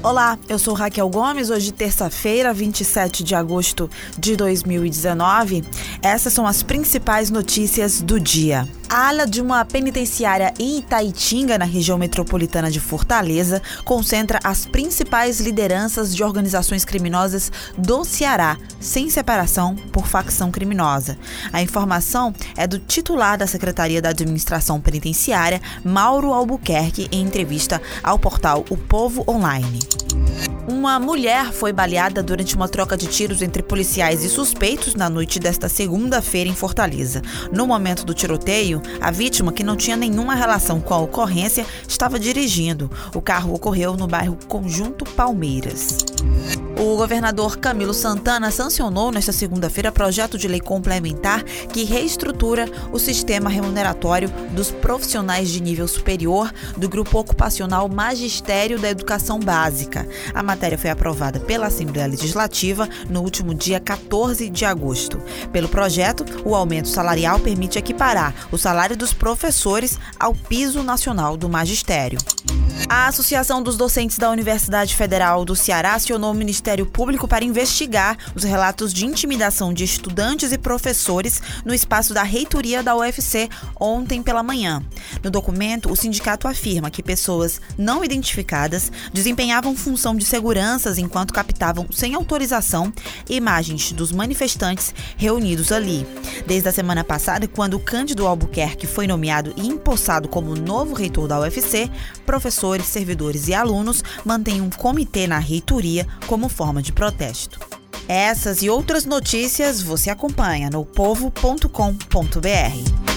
Olá, eu sou Raquel Gomes. Hoje, terça-feira, 27 de agosto de 2019. Essas são as principais notícias do dia. Ala de uma penitenciária em Itaitinga, na região metropolitana de Fortaleza, concentra as principais lideranças de organizações criminosas do Ceará, sem separação por facção criminosa. A informação é do titular da Secretaria da Administração Penitenciária, Mauro Albuquerque, em entrevista ao portal O Povo Online. Uma mulher foi baleada durante uma troca de tiros entre policiais e suspeitos na noite desta segunda-feira em Fortaleza. No momento do tiroteio, a vítima, que não tinha nenhuma relação com a ocorrência, estava dirigindo. O carro ocorreu no bairro Conjunto Palmeiras. O governador Camilo Santana sancionou nesta segunda-feira projeto de lei complementar que reestrutura o sistema remuneratório dos profissionais de nível superior do Grupo Ocupacional Magistério da Educação Básica. A matéria foi aprovada pela Assembleia Legislativa no último dia 14 de agosto. Pelo projeto, o aumento salarial permite equiparar o salário dos professores ao piso nacional do magistério. A Associação dos Docentes da Universidade Federal do Ceará acionou o Ministério Público para investigar os relatos de intimidação de estudantes e professores no espaço da reitoria da UFC ontem pela manhã. No documento, o sindicato afirma que pessoas não identificadas desempenhavam função de seguranças enquanto captavam, sem autorização, imagens dos manifestantes reunidos ali. Desde a semana passada, quando Cândido Albuquerque foi nomeado e empossado como novo reitor da UFC, professores, servidores e alunos mantêm um comitê na reitoria como forma de protesto. Essas e outras notícias você acompanha no povo.com.br.